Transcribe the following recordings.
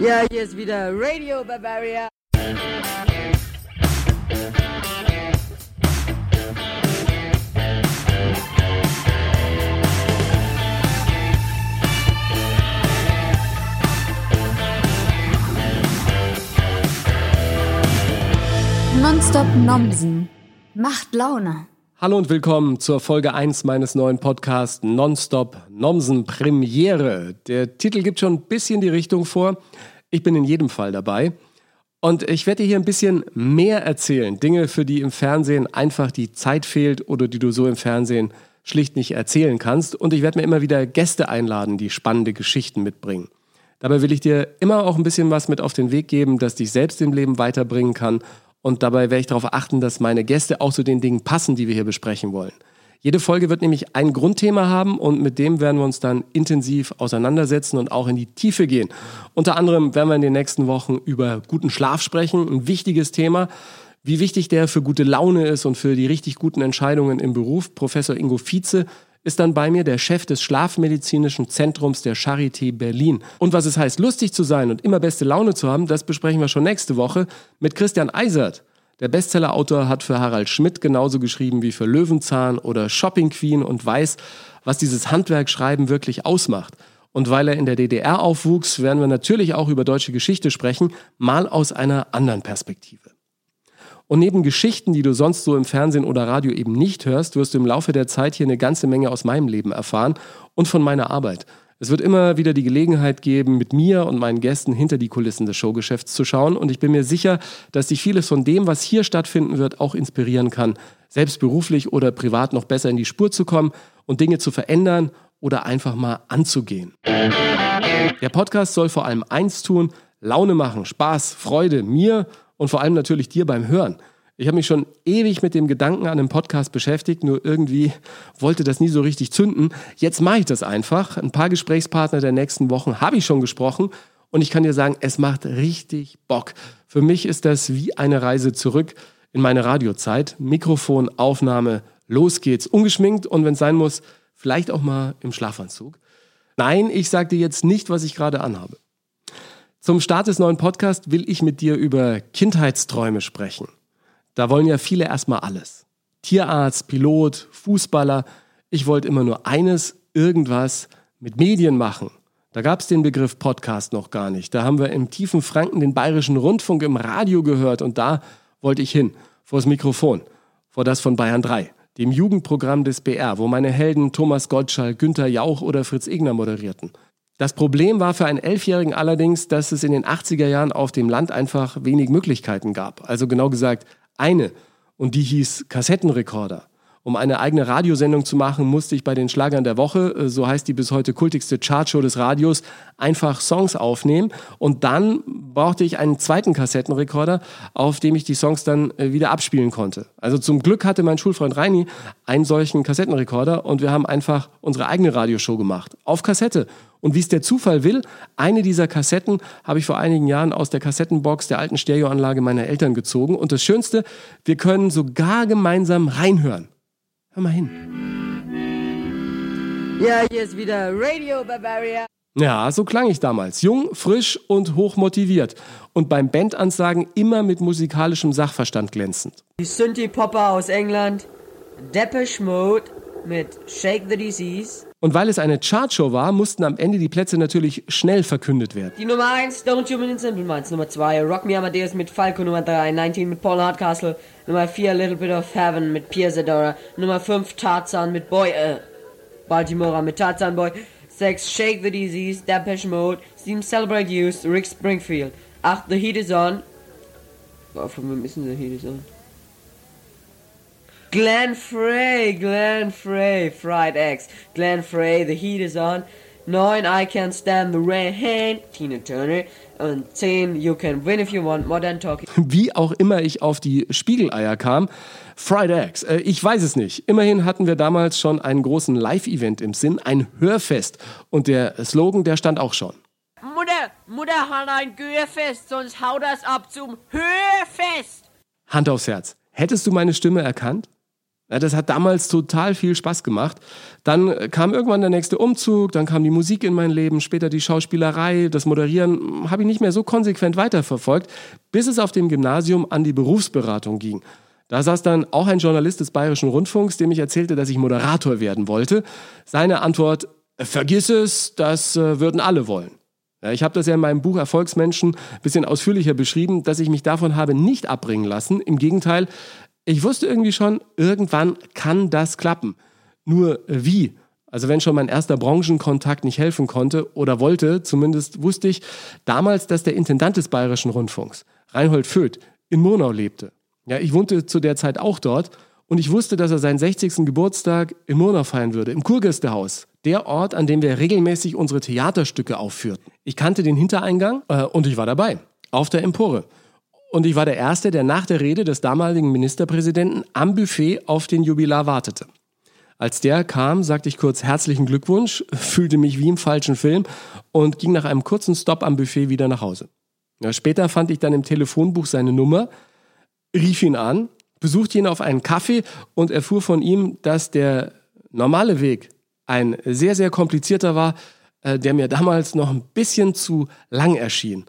Ja, hier ist wieder Radio Bavaria. Nonstop Nomsen. Macht Laune. Hallo und willkommen zur Folge 1 meines neuen Podcasts Nonstop Nomsen Premiere. Der Titel gibt schon ein bisschen die Richtung vor. Ich bin in jedem Fall dabei. Und ich werde dir hier ein bisschen mehr erzählen. Dinge, für die im Fernsehen einfach die Zeit fehlt oder die du so im Fernsehen schlicht nicht erzählen kannst. Und ich werde mir immer wieder Gäste einladen, die spannende Geschichten mitbringen. Dabei will ich dir immer auch ein bisschen was mit auf den Weg geben, das dich selbst im Leben weiterbringen kann und dabei werde ich darauf achten, dass meine Gäste auch zu den Dingen passen, die wir hier besprechen wollen. Jede Folge wird nämlich ein Grundthema haben und mit dem werden wir uns dann intensiv auseinandersetzen und auch in die Tiefe gehen. Unter anderem werden wir in den nächsten Wochen über guten Schlaf sprechen, ein wichtiges Thema. Wie wichtig der für gute Laune ist und für die richtig guten Entscheidungen im Beruf. Professor Ingo Vize ist dann bei mir der Chef des Schlafmedizinischen Zentrums der Charité Berlin. Und was es heißt, lustig zu sein und immer beste Laune zu haben, das besprechen wir schon nächste Woche mit Christian Eisert. Der Bestsellerautor hat für Harald Schmidt genauso geschrieben wie für Löwenzahn oder Shopping Queen und weiß, was dieses Handwerkschreiben wirklich ausmacht. Und weil er in der DDR aufwuchs, werden wir natürlich auch über deutsche Geschichte sprechen, mal aus einer anderen Perspektive. Und neben Geschichten, die du sonst so im Fernsehen oder Radio eben nicht hörst, wirst du im Laufe der Zeit hier eine ganze Menge aus meinem Leben erfahren und von meiner Arbeit. Es wird immer wieder die Gelegenheit geben, mit mir und meinen Gästen hinter die Kulissen des Showgeschäfts zu schauen. Und ich bin mir sicher, dass dich vieles von dem, was hier stattfinden wird, auch inspirieren kann, selbst beruflich oder privat noch besser in die Spur zu kommen und Dinge zu verändern oder einfach mal anzugehen. Der Podcast soll vor allem eins tun, Laune machen, Spaß, Freude, mir und vor allem natürlich dir beim Hören. Ich habe mich schon ewig mit dem Gedanken an einem Podcast beschäftigt, nur irgendwie wollte das nie so richtig zünden. Jetzt mache ich das einfach. Ein paar Gesprächspartner der nächsten Wochen habe ich schon gesprochen und ich kann dir sagen, es macht richtig Bock. Für mich ist das wie eine Reise zurück in meine Radiozeit. Mikrofon, Aufnahme, los geht's. Ungeschminkt und wenn es sein muss, vielleicht auch mal im Schlafanzug. Nein, ich sage dir jetzt nicht, was ich gerade anhabe. Zum Start des neuen Podcasts will ich mit dir über Kindheitsträume sprechen. Da wollen ja viele erstmal alles. Tierarzt, Pilot, Fußballer. Ich wollte immer nur eines, irgendwas mit Medien machen. Da gab es den Begriff Podcast noch gar nicht. Da haben wir im tiefen Franken den bayerischen Rundfunk im Radio gehört und da wollte ich hin, vor das Mikrofon, vor das von Bayern 3, dem Jugendprogramm des BR, wo meine Helden Thomas Gottschall, Günther Jauch oder Fritz Egner moderierten. Das Problem war für einen Elfjährigen allerdings, dass es in den 80er Jahren auf dem Land einfach wenig Möglichkeiten gab. Also genau gesagt eine. Und die hieß Kassettenrekorder. Um eine eigene Radiosendung zu machen, musste ich bei den Schlagern der Woche, äh, so heißt die bis heute kultigste Chartshow des Radios, einfach Songs aufnehmen. Und dann brauchte ich einen zweiten Kassettenrekorder, auf dem ich die Songs dann äh, wieder abspielen konnte. Also zum Glück hatte mein Schulfreund Reini einen solchen Kassettenrekorder und wir haben einfach unsere eigene Radioshow gemacht. Auf Kassette. Und wie es der Zufall will, eine dieser Kassetten habe ich vor einigen Jahren aus der Kassettenbox der alten Stereoanlage meiner Eltern gezogen. Und das Schönste, wir können sogar gemeinsam reinhören. Hör mal hin. Ja, hier ist wieder Radio Bavaria. Ja, so klang ich damals. Jung, frisch und hochmotiviert. Und beim Bandansagen immer mit musikalischem Sachverstand glänzend. Die Synthie-Popper aus England, Depeche Mode mit Shake the Disease. Und weil es eine Chartshow war, mussten am Ende die Plätze natürlich schnell verkündet werden. Die Nummer 1, Don't You Mean Simple Minds. Nummer 2, Rock Me Amadeus mit Falco. Nummer 3, 19 mit Paul Hardcastle. Nummer 4, Little Bit of Heaven mit Pierre Zadora. Nummer 5, Tarzan mit Boy, äh, Baltimore mit Tarzan Boy. 6, Shake the Disease, Depeche Mode. 7, Celebrate Youth, Rick Springfield. 8, The Heat is On. Boah, von wem ist denn The Heat is On? Glenn Frey, Glenn Frey, Fried Eggs. Glenn Frey, The Heat is On. 9, I Can't Stand the Rain, Tina Turner. Und 10, You Can Win If You Want, Modern Talking. Wie auch immer ich auf die Spiegeleier kam. Fried Eggs, äh, ich weiß es nicht. Immerhin hatten wir damals schon einen großen Live-Event im Sinn, ein Hörfest. Und der Slogan, der stand auch schon. Mutter, Mutter hat ein Gehörfest, sonst hau das ab zum Hörfest. Hand aufs Herz. Hättest du meine Stimme erkannt? Ja, das hat damals total viel Spaß gemacht. Dann kam irgendwann der nächste Umzug, dann kam die Musik in mein Leben, später die Schauspielerei, das Moderieren habe ich nicht mehr so konsequent weiterverfolgt, bis es auf dem Gymnasium an die Berufsberatung ging. Da saß dann auch ein Journalist des Bayerischen Rundfunks, dem ich erzählte, dass ich Moderator werden wollte. Seine Antwort, vergiss es, das äh, würden alle wollen. Ich habe das ja in meinem Buch Erfolgsmenschen ein bisschen ausführlicher beschrieben, dass ich mich davon habe nicht abbringen lassen. Im Gegenteil, ich wusste irgendwie schon, irgendwann kann das klappen. Nur äh, wie? Also wenn schon mein erster Branchenkontakt nicht helfen konnte oder wollte, zumindest wusste ich damals, dass der Intendant des Bayerischen Rundfunks, Reinhold Föth, in Murnau lebte. Ja, ich wohnte zu der Zeit auch dort und ich wusste, dass er seinen 60. Geburtstag in Murnau feiern würde, im Kurgästehaus. Der Ort, an dem wir regelmäßig unsere Theaterstücke aufführten. Ich kannte den Hintereingang äh, und ich war dabei, auf der Empore. Und ich war der Erste, der nach der Rede des damaligen Ministerpräsidenten am Buffet auf den Jubilar wartete. Als der kam, sagte ich kurz herzlichen Glückwunsch, fühlte mich wie im falschen Film und ging nach einem kurzen Stopp am Buffet wieder nach Hause. Ja, später fand ich dann im Telefonbuch seine Nummer, rief ihn an, besuchte ihn auf einen Kaffee und erfuhr von ihm, dass der normale Weg ein sehr, sehr komplizierter war, äh, der mir damals noch ein bisschen zu lang erschien.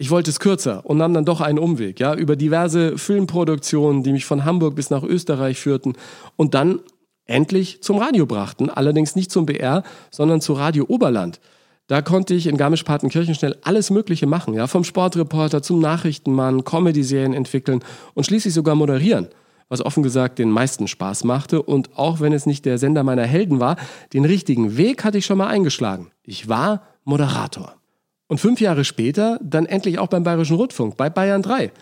Ich wollte es kürzer und nahm dann doch einen Umweg, ja, über diverse Filmproduktionen, die mich von Hamburg bis nach Österreich führten und dann endlich zum Radio brachten, allerdings nicht zum BR, sondern zu Radio Oberland. Da konnte ich in Garmisch-Partenkirchen schnell alles Mögliche machen, ja, vom Sportreporter zum Nachrichtenmann, Comedy-Serien entwickeln und schließlich sogar moderieren, was offen gesagt den meisten Spaß machte und auch wenn es nicht der Sender meiner Helden war, den richtigen Weg hatte ich schon mal eingeschlagen. Ich war Moderator. Und fünf Jahre später dann endlich auch beim Bayerischen Rundfunk, bei Bayern 3.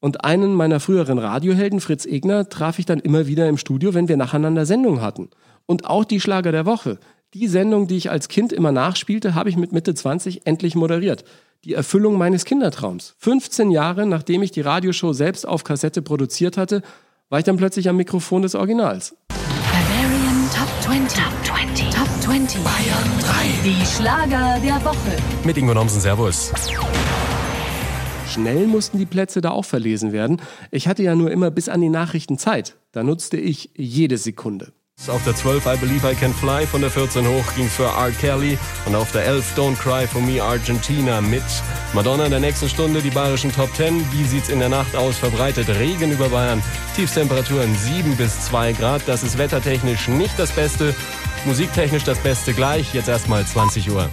Und einen meiner früheren Radiohelden, Fritz Egner, traf ich dann immer wieder im Studio, wenn wir nacheinander Sendungen hatten. Und auch die Schlager der Woche. Die Sendung, die ich als Kind immer nachspielte, habe ich mit Mitte 20 endlich moderiert. Die Erfüllung meines Kindertraums. 15 Jahre nachdem ich die Radioshow selbst auf Kassette produziert hatte, war ich dann plötzlich am Mikrofon des Originals. Bavarian Top 20. Top 20. Top 20. Bayern 3. Die Schlager der Woche. Mit Ingo Nomsen, Servus. Schnell mussten die Plätze da auch verlesen werden. Ich hatte ja nur immer bis an die Nachrichten Zeit. Da nutzte ich jede Sekunde. Auf der 12 I Believe I Can Fly, von der 14 hoch ging für R. Kelly und auf der 11 Don't Cry for Me Argentina mit Madonna in der nächsten Stunde die bayerischen Top 10. Wie sieht's in der Nacht aus? Verbreitet Regen über Bayern, Tiefstemperaturen 7 bis 2 Grad. Das ist wettertechnisch nicht das Beste, musiktechnisch das Beste gleich. Jetzt erstmal 20 Uhr.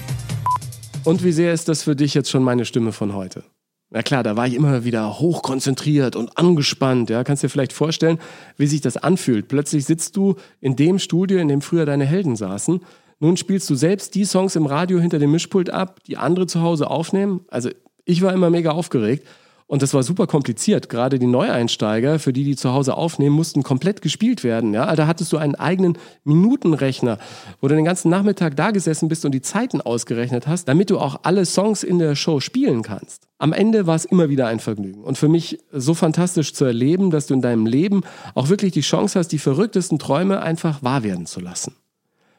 Und wie sehr ist das für dich jetzt schon meine Stimme von heute? Na klar, da war ich immer wieder hochkonzentriert und angespannt. Ja, kannst dir vielleicht vorstellen, wie sich das anfühlt. Plötzlich sitzt du in dem Studio, in dem früher deine Helden saßen. Nun spielst du selbst die Songs im Radio hinter dem Mischpult ab, die andere zu Hause aufnehmen. Also ich war immer mega aufgeregt. Und das war super kompliziert. Gerade die Neueinsteiger, für die, die zu Hause aufnehmen, mussten komplett gespielt werden. Ja, da hattest du einen eigenen Minutenrechner, wo du den ganzen Nachmittag da gesessen bist und die Zeiten ausgerechnet hast, damit du auch alle Songs in der Show spielen kannst. Am Ende war es immer wieder ein Vergnügen und für mich so fantastisch zu erleben, dass du in deinem Leben auch wirklich die Chance hast, die verrücktesten Träume einfach wahr werden zu lassen.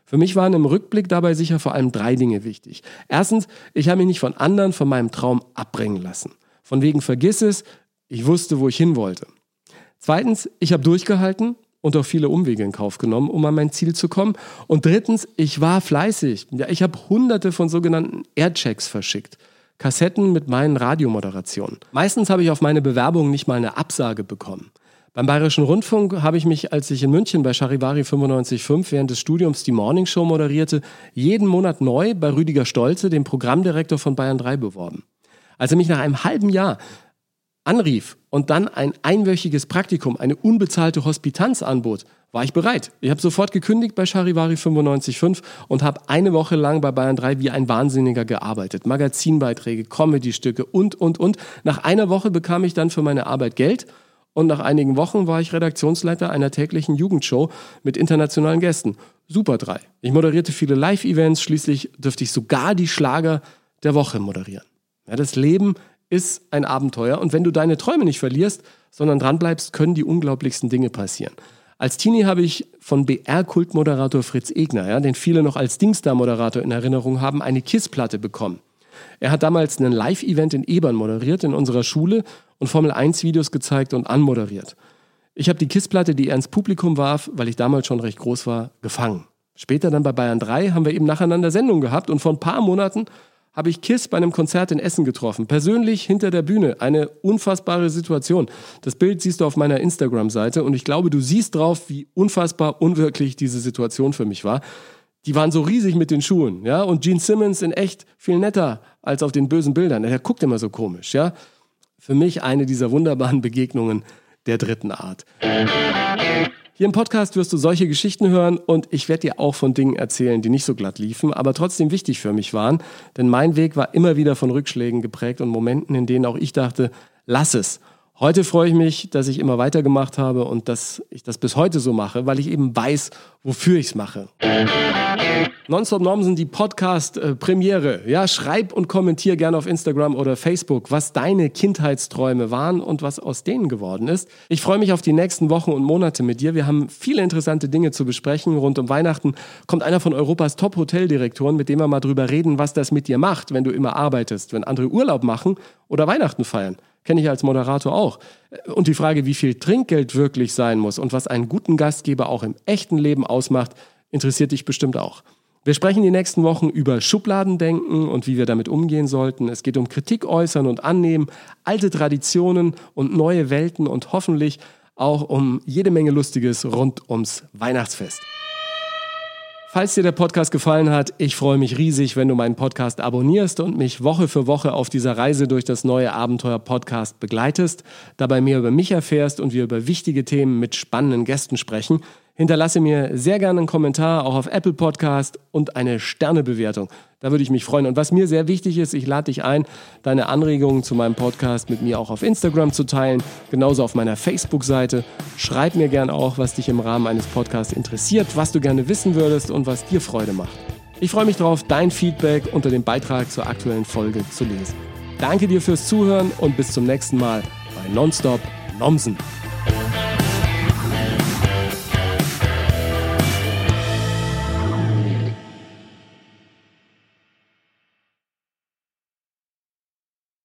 Für mich waren im Rückblick dabei sicher vor allem drei Dinge wichtig. Erstens, ich habe mich nicht von anderen von meinem Traum abbringen lassen. Von wegen vergiss es, ich wusste, wo ich hin wollte. Zweitens, ich habe durchgehalten und auch viele Umwege in Kauf genommen, um an mein Ziel zu kommen. Und drittens, ich war fleißig. Ja, ich habe hunderte von sogenannten Airchecks verschickt. Kassetten mit meinen Radiomoderationen. Meistens habe ich auf meine Bewerbung nicht mal eine Absage bekommen. Beim Bayerischen Rundfunk habe ich mich, als ich in München bei Charivari 95.5 während des Studiums die Morning Show moderierte, jeden Monat neu bei Rüdiger Stolze, dem Programmdirektor von Bayern 3, beworben. Als er mich nach einem halben Jahr anrief und dann ein einwöchiges Praktikum, eine unbezahlte Hospitanz anbot, war ich bereit. Ich habe sofort gekündigt bei Charivari 95.5 und habe eine Woche lang bei Bayern 3 wie ein Wahnsinniger gearbeitet. Magazinbeiträge, Comedystücke und, und, und. Nach einer Woche bekam ich dann für meine Arbeit Geld und nach einigen Wochen war ich Redaktionsleiter einer täglichen Jugendshow mit internationalen Gästen. Super 3. Ich moderierte viele Live-Events, schließlich dürfte ich sogar die Schlager der Woche moderieren. Ja, das Leben ist ein Abenteuer und wenn du deine Träume nicht verlierst, sondern dranbleibst, können die unglaublichsten Dinge passieren. Als Teenie habe ich von BR-Kultmoderator Fritz Egner, ja, den viele noch als Dingstar-Moderator in Erinnerung haben, eine KISS-Platte bekommen. Er hat damals einen Live-Event in Ebern moderiert in unserer Schule und Formel-1-Videos gezeigt und anmoderiert. Ich habe die Kissplatte, die er ins Publikum warf, weil ich damals schon recht groß war, gefangen. Später dann bei Bayern 3 haben wir eben nacheinander Sendungen gehabt und vor ein paar Monaten habe ich Kiss bei einem Konzert in Essen getroffen. Persönlich hinter der Bühne. Eine unfassbare Situation. Das Bild siehst du auf meiner Instagram-Seite und ich glaube, du siehst drauf, wie unfassbar unwirklich diese Situation für mich war. Die waren so riesig mit den Schuhen, ja, und Gene Simmons in echt viel netter als auf den bösen Bildern. Er guckt immer so komisch, ja. Für mich eine dieser wunderbaren Begegnungen der dritten Art. Hier im Podcast wirst du solche Geschichten hören und ich werde dir auch von Dingen erzählen, die nicht so glatt liefen, aber trotzdem wichtig für mich waren. Denn mein Weg war immer wieder von Rückschlägen geprägt und Momenten, in denen auch ich dachte, lass es. Heute freue ich mich, dass ich immer weitergemacht habe und dass ich das bis heute so mache, weil ich eben weiß, wofür ich es mache. Nonstop Nomsen, die Podcast-Premiere. Ja, schreib und kommentier gerne auf Instagram oder Facebook, was deine Kindheitsträume waren und was aus denen geworden ist. Ich freue mich auf die nächsten Wochen und Monate mit dir. Wir haben viele interessante Dinge zu besprechen. Rund um Weihnachten kommt einer von Europas Top-Hoteldirektoren, mit dem wir mal drüber reden, was das mit dir macht, wenn du immer arbeitest, wenn andere Urlaub machen oder Weihnachten feiern. Kenne ich als Moderator auch. Und die Frage, wie viel Trinkgeld wirklich sein muss und was einen guten Gastgeber auch im echten Leben ausmacht, interessiert dich bestimmt auch. Wir sprechen die nächsten Wochen über Schubladendenken und wie wir damit umgehen sollten. Es geht um Kritik äußern und annehmen, alte Traditionen und neue Welten und hoffentlich auch um jede Menge Lustiges rund ums Weihnachtsfest. Falls dir der Podcast gefallen hat, ich freue mich riesig, wenn du meinen Podcast abonnierst und mich Woche für Woche auf dieser Reise durch das neue Abenteuer Podcast begleitest, dabei mehr über mich erfährst und wir über wichtige Themen mit spannenden Gästen sprechen. Hinterlasse mir sehr gerne einen Kommentar, auch auf Apple Podcast und eine Sternebewertung. Da würde ich mich freuen. Und was mir sehr wichtig ist, ich lade dich ein, deine Anregungen zu meinem Podcast mit mir auch auf Instagram zu teilen, genauso auf meiner Facebook-Seite. Schreib mir gerne auch, was dich im Rahmen eines Podcasts interessiert, was du gerne wissen würdest und was dir Freude macht. Ich freue mich darauf, dein Feedback unter dem Beitrag zur aktuellen Folge zu lesen. Danke dir fürs Zuhören und bis zum nächsten Mal bei Nonstop Nomsen.